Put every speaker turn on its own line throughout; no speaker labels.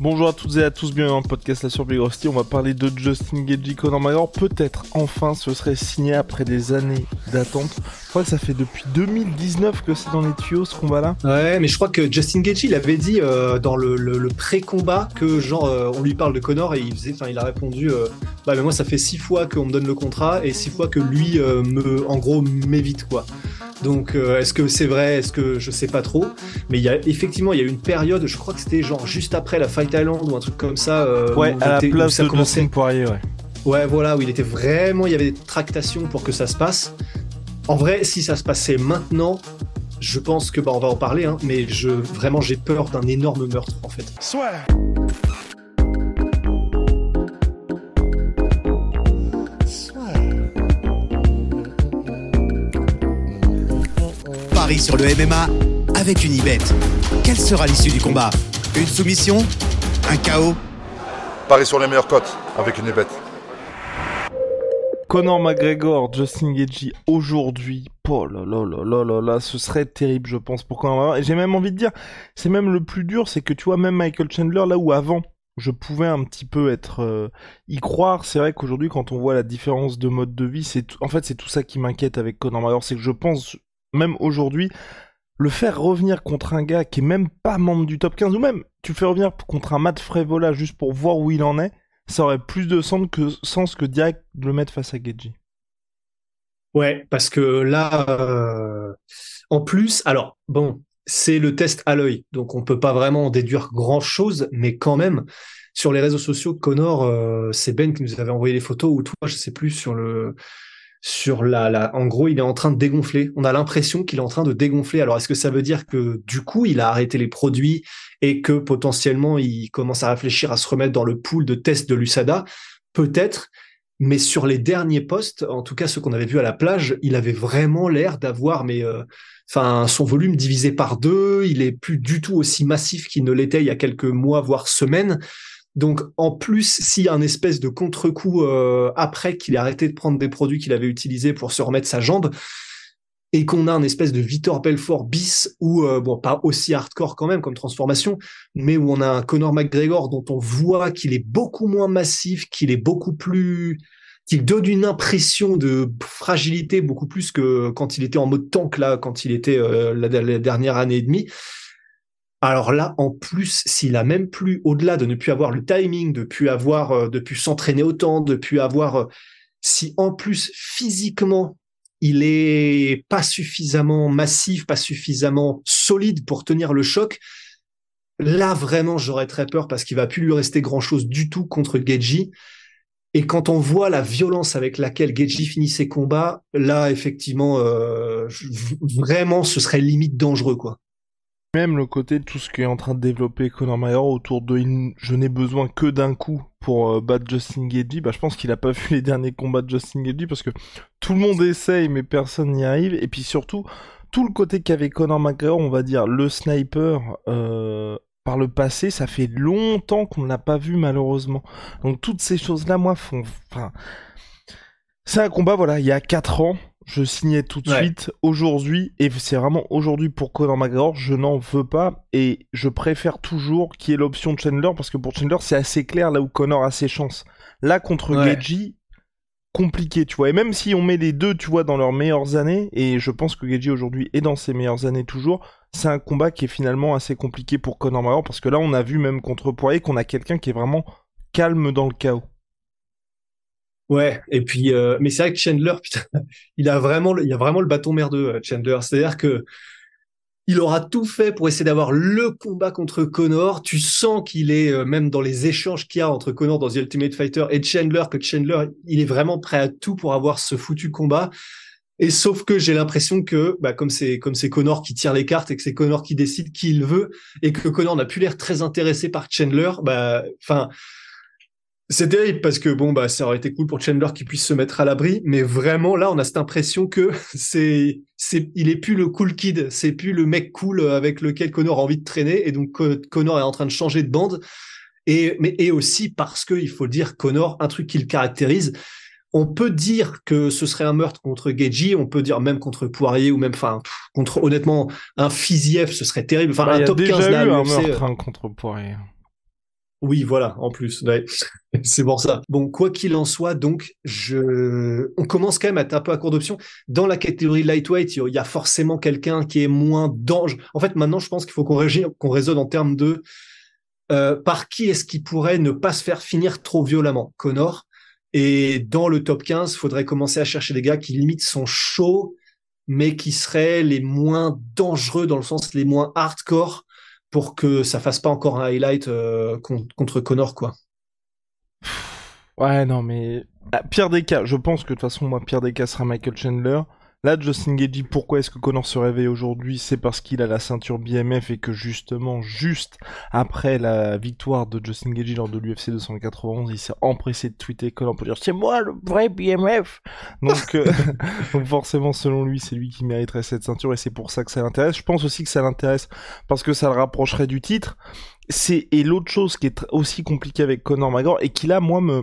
Bonjour à toutes et à tous, bienvenue dans le podcast La Survie Rusty. On va parler de Justin Gagey, Conor McGregor. Peut-être enfin ce serait signé après des années d'attente. Je crois que ça fait depuis 2019 que c'est dans les tuyaux ce combat-là.
Ouais, mais je crois que Justin Gaethje, il avait dit euh, dans le, pré-combat que genre euh, on lui parle de Connor et il faisait, enfin il a répondu, euh, bah mais moi ça fait six fois qu'on me donne le contrat et six fois que lui euh, me, en gros m'évite quoi. Donc euh, est-ce que c'est vrai, est-ce que je sais pas trop, mais il y a effectivement il y a eu une période, je crois que c'était genre juste après la Fight Island ou un truc comme ça. euh,
Ouais,
où
à la place
ça
de
commençait.
Dustin Poirier, ouais.
Ouais, voilà, où il était vraiment, il y avait des tractations pour que ça se passe. En vrai, si ça se passait maintenant, je pense que bah on va en parler, hein, mais je vraiment j'ai peur d'un énorme meurtre en fait.
Paris sur le MMA avec une ibet. Quelle sera l'issue du combat? Une soumission? Un chaos?
Paris sur les meilleures cotes avec une bête.
Conor McGregor, Justin Gagey, aujourd'hui, oh là là là là là là, ce serait terrible, je pense, pour Conor McGregor. Et j'ai même envie de dire, c'est même le plus dur, c'est que tu vois, même Michael Chandler, là où avant, je pouvais un petit peu être euh, y croire, c'est vrai qu'aujourd'hui, quand on voit la différence de mode de vie, c'est en fait, c'est tout ça qui m'inquiète avec Conor McGregor, c'est que je pense, même aujourd'hui, le faire revenir contre un gars qui est même pas membre du top 15, ou même tu le fais revenir contre un Matt Frevola juste pour voir où il en est, ça aurait plus de sens que, sens que direct de le mettre face à Gagey.
Ouais, parce que là, euh, en plus, alors bon, c'est le test à l'œil, donc on peut pas vraiment en déduire grand chose, mais quand même, sur les réseaux sociaux, Connor, euh, c'est Ben qui nous avait envoyé les photos, ou toi, je sais plus sur le, sur la, la, en gros, il est en train de dégonfler. On a l'impression qu'il est en train de dégonfler. Alors, est-ce que ça veut dire que du coup, il a arrêté les produits et que potentiellement, il commence à réfléchir à se remettre dans le pool de test de l'USADA? Peut-être. Mais sur les derniers postes, en tout cas ceux qu'on avait vus à la plage, il avait vraiment l'air d'avoir, mais euh, enfin son volume divisé par deux. Il est plus du tout aussi massif qu'il ne l'était il y a quelques mois voire semaines. Donc en plus, s'il y a un espèce de contre-coup euh, après qu'il ait arrêté de prendre des produits qu'il avait utilisés pour se remettre sa jambe, et qu'on a un espèce de Vitor Belfort bis ou euh, bon pas aussi hardcore quand même comme transformation, mais où on a un Conor McGregor dont on voit qu'il est beaucoup moins massif, qu'il est beaucoup plus qu'il donne une impression de fragilité beaucoup plus que quand il était en mode tank là, quand il était euh, la, la dernière année et demie. Alors là, en plus, s'il a même plus, au-delà de ne plus avoir le timing, de plus avoir, euh, de plus s'entraîner autant, de plus avoir, euh, si en plus physiquement il est pas suffisamment massif, pas suffisamment solide pour tenir le choc, là vraiment j'aurais très peur parce qu'il va plus lui rester grand chose du tout contre Geji. Et quand on voit la violence avec laquelle Geji finit ses combats, là effectivement, euh, vraiment ce serait limite dangereux quoi.
Même le côté de tout ce qui est en train de développer Conor McGregor autour de je n'ai besoin que d'un coup pour euh, battre Justin Gagey, bah je pense qu'il a pas vu les derniers combats de Justin Gagey parce que tout le monde essaye mais personne n'y arrive et puis surtout tout le côté qu'avait Conor McGregor, on va dire le sniper euh, par le passé, ça fait longtemps qu'on ne l'a pas vu malheureusement. Donc toutes ces choses là moi font enfin c'est un combat voilà, il y a 4 ans je signais tout de
Ouais.
suite aujourd'hui, et c'est vraiment aujourd'hui pour Conor McGregor, je n'en veux pas, et je préfère toujours qu'il y ait l'option de Chandler, parce que pour Chandler, c'est assez clair là où Conor a ses chances. Là, contre
Ouais.
Compliqué, tu vois, et même si on met les deux, tu vois, dans leurs meilleures années, et je pense que Gagey aujourd'hui est dans ses meilleures années toujours, c'est un combat qui est finalement assez compliqué pour Conor McGregor, parce que là, on a vu même contre Poirier qu'on a quelqu'un qui est vraiment calme dans le chaos.
Ouais, et puis euh, mais c'est vrai que Chandler, putain, il a vraiment, le- il a vraiment le bâton merdeux, euh, Chandler. C'est-à-dire que il aura tout fait pour essayer d'avoir le combat contre Connor. Tu sens qu'il est euh, même dans les échanges qu'il y a entre Connor dans The Ultimate Fighter et Chandler, que Chandler, il est vraiment prêt à tout pour avoir ce foutu combat. Et sauf que j'ai l'impression que, bah, comme c'est comme c'est Connor qui tire les cartes et que c'est Connor qui décide qui il veut et que Connor n'a plus l'air très intéressé par Chandler, bah, enfin, c'est terrible parce que bon, bah, ça aurait été cool pour Chandler qu'il puisse se mettre à l'abri, mais vraiment là, on a cette impression que c'est c'est il est plus le cool kid, c'est plus le mec cool avec lequel Connor a envie de traîner et donc Connor est en train de changer de bande. Et mais et aussi parce que il faut dire Connor, un truc qui le caractérise on peut dire que ce serait un meurtre contre Geji, on peut dire même contre Poirier ou même, enfin, contre honnêtement un Fiziev, ce serait terrible. Enfin,
Bah, y
un
a
top
déjà
15
eu
là,
un meurtre hein, contre Poirier.
Oui, voilà, en plus. C'est pour ça. Bon, quoi qu'il en soit, donc, je, on commence quand même à être un peu à court d'options. Dans la catégorie lightweight, il y a forcément quelqu'un qui est moins dangereux. En fait, maintenant, je pense qu'il faut qu'on régi- qu'on raisonne en termes de euh, par qui est-ce qui pourrait ne pas se faire finir trop violemment. Connor. Et dans le top 15, il faudrait commencer à chercher des gars qui limite sont chauds, mais qui seraient les moins dangereux dans le sens les moins hardcore pour que ça fasse pas encore un highlight euh, con- contre Connor, quoi.
Ouais, non, mais. Ah, pire des cas, je pense que de toute façon, moi, pire des cas sera Michael Chandler. Là, Justin Gagey, pourquoi est-ce que Connor se réveille aujourd'hui? C'est parce qu'il a la ceinture BMF et que justement, juste après la victoire de Justin Gagey lors de l'UFC 291, il s'est empressé de tweeter Connor pour dire c'est moi le vrai BMF. Donc, euh, donc forcément, selon lui, c'est lui qui mériterait cette ceinture et c'est pour ça que ça l'intéresse. Je pense aussi que ça l'intéresse parce que ça le rapprocherait du titre. C'est et l'autre chose qui est aussi compliquée avec Connor McGregor et qui là, moi, me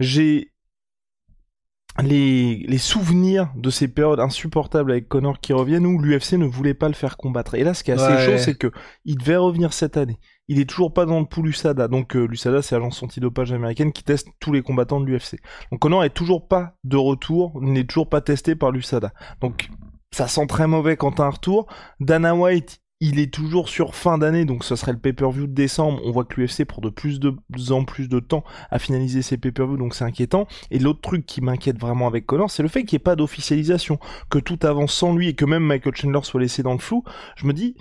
j'ai les, les souvenirs de ces périodes insupportables avec Connor qui reviennent où l'UFC ne voulait pas le faire combattre. Et là, ce qui est assez
Ouais.
chaud, c'est que il devait revenir cette année. Il est toujours pas dans le pool USADA. Donc euh, l'USADA, c'est l'agence antidopage américaine qui teste tous les combattants de l'UFC. Donc Connor est toujours pas de retour, il n'est toujours pas testé par l'USADA. Donc ça sent très mauvais quand t'as un retour. Dana White, il est toujours sur fin d'année, donc ce serait le pay-per-view de décembre. On voit que l'UFC prend de plus de en plus de temps à finaliser ses pay-per-view, donc c'est inquiétant. Et l'autre truc qui m'inquiète vraiment avec Connor, c'est le fait qu'il n'y ait pas d'officialisation, que tout avance sans lui et que même Michael Chandler soit laissé dans le flou. Je me dis,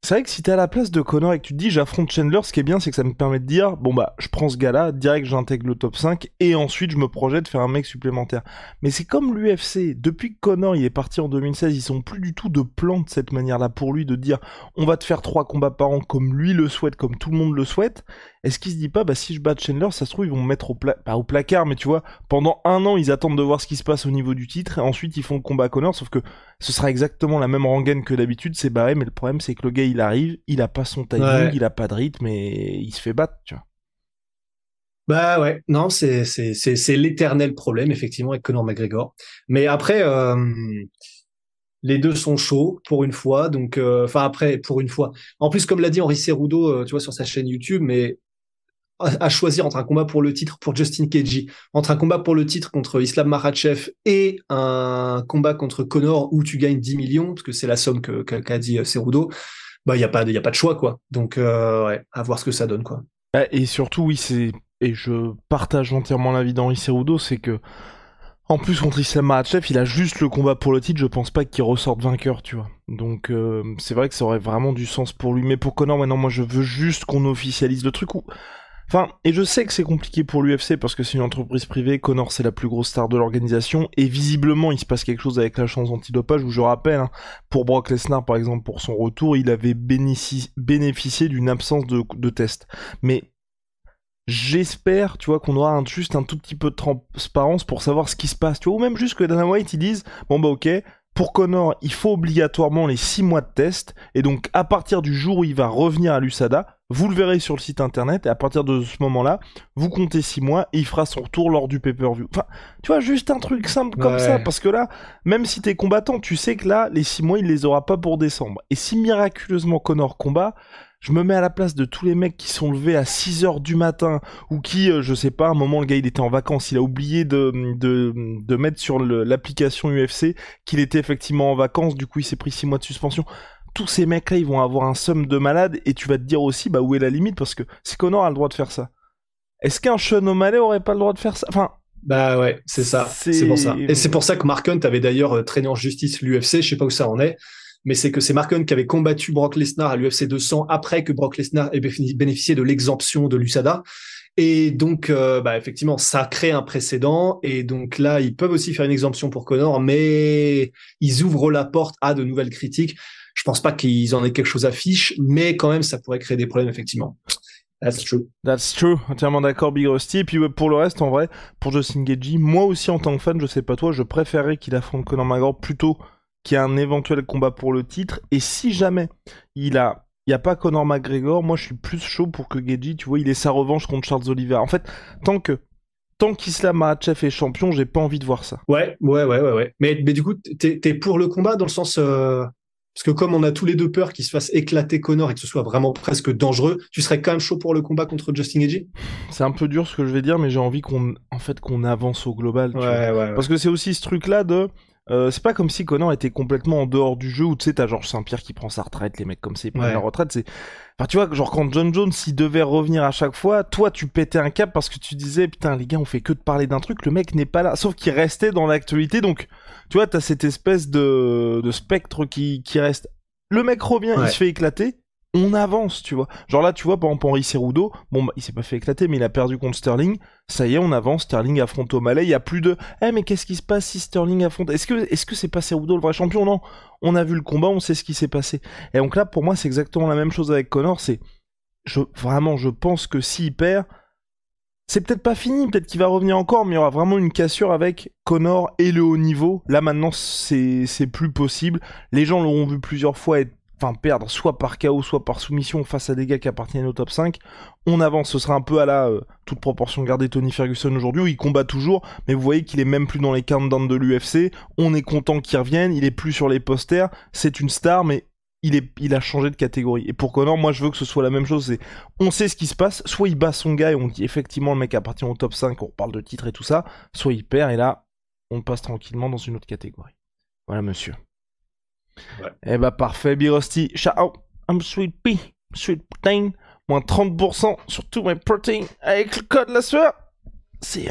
c'est vrai que si t'es à la place de Connor et que tu te dis j'affronte Chandler, ce qui est bien, c'est que ça me permet de dire bon bah je prends ce gars-là, direct j'intègre le top 5 et ensuite je me projette de faire un mec supplémentaire. Mais c'est comme l'UFC, depuis que Connor il est parti en 2016, ils sont plus du tout de plan de cette manière-là pour lui de dire on va te faire trois combats par an comme lui le souhaite, comme tout le monde le souhaite. Est-ce qu'il se dit pas bah si je bats Chandler, ça se trouve ils vont me mettre au pla- pas au placard, mais tu vois pendant un an ils attendent de voir ce qui se passe au niveau du titre et ensuite ils font le combat à Connor, sauf que ce sera exactement la même rengaine que d'habitude, c'est barré, mais le problème c'est que le gars il arrive, il a pas son timing,
Ouais.
il a pas de rythme et il se fait battre, tu vois.
Bah ouais, non, c'est l'éternel problème effectivement avec Conor McGregor. Mais après, euh, les deux sont chauds pour une fois, donc euh, enfin après pour une fois. En plus, comme l'a dit Henri Cerudo, euh, tu vois sur sa chaîne YouTube, mais à, choisir entre un combat pour le titre pour Justin Keji, entre un combat pour le titre contre Islam Makhachev et un combat contre Conor où tu gagnes 10 millions, parce que c'est la somme que que- qu'a dit euh, Cerudo, bah il y a pas de- y a pas de choix quoi. Donc euh, ouais, à voir ce que ça donne quoi.
Ah, Et surtout, oui, c'est et je partage entièrement l'avis d'Henri Cerudo, c'est que en plus contre Islam Makhachev, il a juste le combat pour le titre. Je pense pas qu'il ressorte vainqueur, tu vois. Donc euh, c'est vrai que ça aurait vraiment du sens pour lui, mais pour Connor, maintenant, moi, je veux juste qu'on officialise le truc. Où... Enfin, et je sais que c'est compliqué pour l'UFC parce que c'est une entreprise privée. Connor, c'est la plus grosse star de l'organisation, et visiblement, il se passe quelque chose avec la chance antidopage. Où je rappelle, hein, pour Brock Lesnar, par exemple, pour son retour, il avait bénéfici- bénéficié d'une absence de, test. Mais j'espère, tu vois, qu'on aura juste un tout petit peu de transparence pour savoir ce qui se passe, tu vois, ou même juste que Dana White, ils disent, bon bah ok, pour Connor, il faut obligatoirement les 6 mois de test, et donc à partir du jour où il va revenir à l'USADA, vous le verrez sur le site internet, et à partir de ce moment-là, vous comptez 6 mois, et il fera son retour lors du pay-per-view. Enfin, tu vois, juste un truc simple comme
Ouais.
ça, parce que là, même si t'es combattant, tu sais que là, les 6 mois, il les aura pas pour décembre. Et si miraculeusement Connor combat, je me mets à la place de tous les mecs qui sont levés à 6 heures du matin ou qui, euh, je sais pas, à un moment le gars il était en vacances, il a oublié de, de, de mettre sur l'application UFC qu'il était effectivement en vacances, du coup il s'est pris 6 mois de suspension. Tous ces mecs là ils vont avoir un somme de malade et tu vas te dire aussi bah où est la limite? Parce que si Connor a le droit de faire ça. Est-ce qu'un Sean O'Malley aurait pas le droit de faire ça? Enfin,
bah ouais, c'est ça. C'est pour ça. Et c'est pour ça que Mark Hunt avait d'ailleurs euh, traîné en justice l'UFC. Je sais pas où ça en est, mais c'est que c'est Mark Hunt qui avait combattu Brock Lesnar à l'UFC 200 après que Brock Lesnar ait bénéficié de l'exemption de l'USADA. Et donc, euh, bah, effectivement, ça crée un précédent. Et donc là, ils peuvent aussi faire une exemption pour Connor, mais ils ouvrent la porte à de nouvelles critiques. Je pense pas qu'ils en aient quelque chose à fiche, mais quand même, ça pourrait créer des problèmes, effectivement. That's true.
That's true. Entièrement d'accord, Big Rusty. Et puis pour le reste, en vrai, pour Justin Gagey, moi aussi en tant que fan, je sais pas toi, je préférerais qu'il affronte Conor McGregor plutôt qu'il y ait un éventuel combat pour le titre. Et si jamais il a il n'y a pas Conor McGregor, moi je suis plus chaud pour que Gagey, tu vois, il ait sa revanche contre Charles Oliveira. En fait, tant que tant qu'Islam Makhachev est champion, j'ai pas envie de voir ça.
Ouais, ouais, ouais, ouais, ouais. Mais, mais du coup, t'es es pour le combat dans le sens, euh, parce que comme on a tous les deux peur qu'il se fasse éclater Connor et que ce soit vraiment presque dangereux, tu serais quand même chaud pour le combat contre Justin Edgy
C'est un peu dur ce que je vais dire, mais j'ai envie qu'on, en fait, qu'on avance au global.
ouais, ouais,
Parce que c'est aussi ce truc-là de, euh, c'est pas comme si Connor était complètement en dehors du jeu où tu sais t'as Georges Saint-Pierre qui prend sa retraite, les mecs comme ça ils prennent la retraite, c'est enfin tu vois genre quand John Jones s'il devait revenir à chaque fois, toi tu pétais un cap parce que tu disais putain les gars on fait que de parler d'un truc, le mec n'est pas là, sauf qu'il restait dans l'actualité donc tu vois t'as cette espèce de, de spectre qui, qui reste. Le mec revient, il se fait éclater, on avance, tu vois. Genre là, tu vois, par exemple, Henri Cerudo, bon, bah, il s'est pas fait éclater, mais il a perdu contre Sterling. Ça y est, on avance, Sterling affronte O'Malley. Il y a plus de, eh, mais qu'est-ce qui se passe si Sterling affronte Est-ce que, est-ce c'est pas Cerudo le vrai champion? Non. On a vu le combat, on sait ce qui s'est passé. Et donc là, pour moi, c'est exactement la même chose avec Connor. C'est, je, vraiment, je pense que s'il perd, c'est peut-être pas fini, peut-être qu'il va revenir encore, mais il y aura vraiment une cassure avec Connor et le haut niveau. Là maintenant, c'est plus possible. Les gens l'auront vu plusieurs fois être, enfin perdre soit par KO, soit par soumission face à des gars qui appartiennent au top 5. On avance, ce sera un peu à la euh, toute proportion gardée Tony Ferguson aujourd'hui, où il combat toujours, mais vous voyez qu'il est même plus dans les countdowns de l'UFC. On est content qu'il revienne, il est plus sur les posters. C'est une star, mais il, a changé de catégorie. Et pour Connor, moi je veux que ce soit la même chose. On sait ce qui se passe. Soit il bat son gars et on dit effectivement le mec appartient au top 5, on parle de titre et tout ça. Soit il perd et là, on passe tranquillement dans une autre catégorie. Voilà, monsieur. Ouais. Eh bah parfait, Birosti. Ciao, I'm sweet pea, sweet protein. Moins 30% sur tous mes proteins avec le code la sueur. See.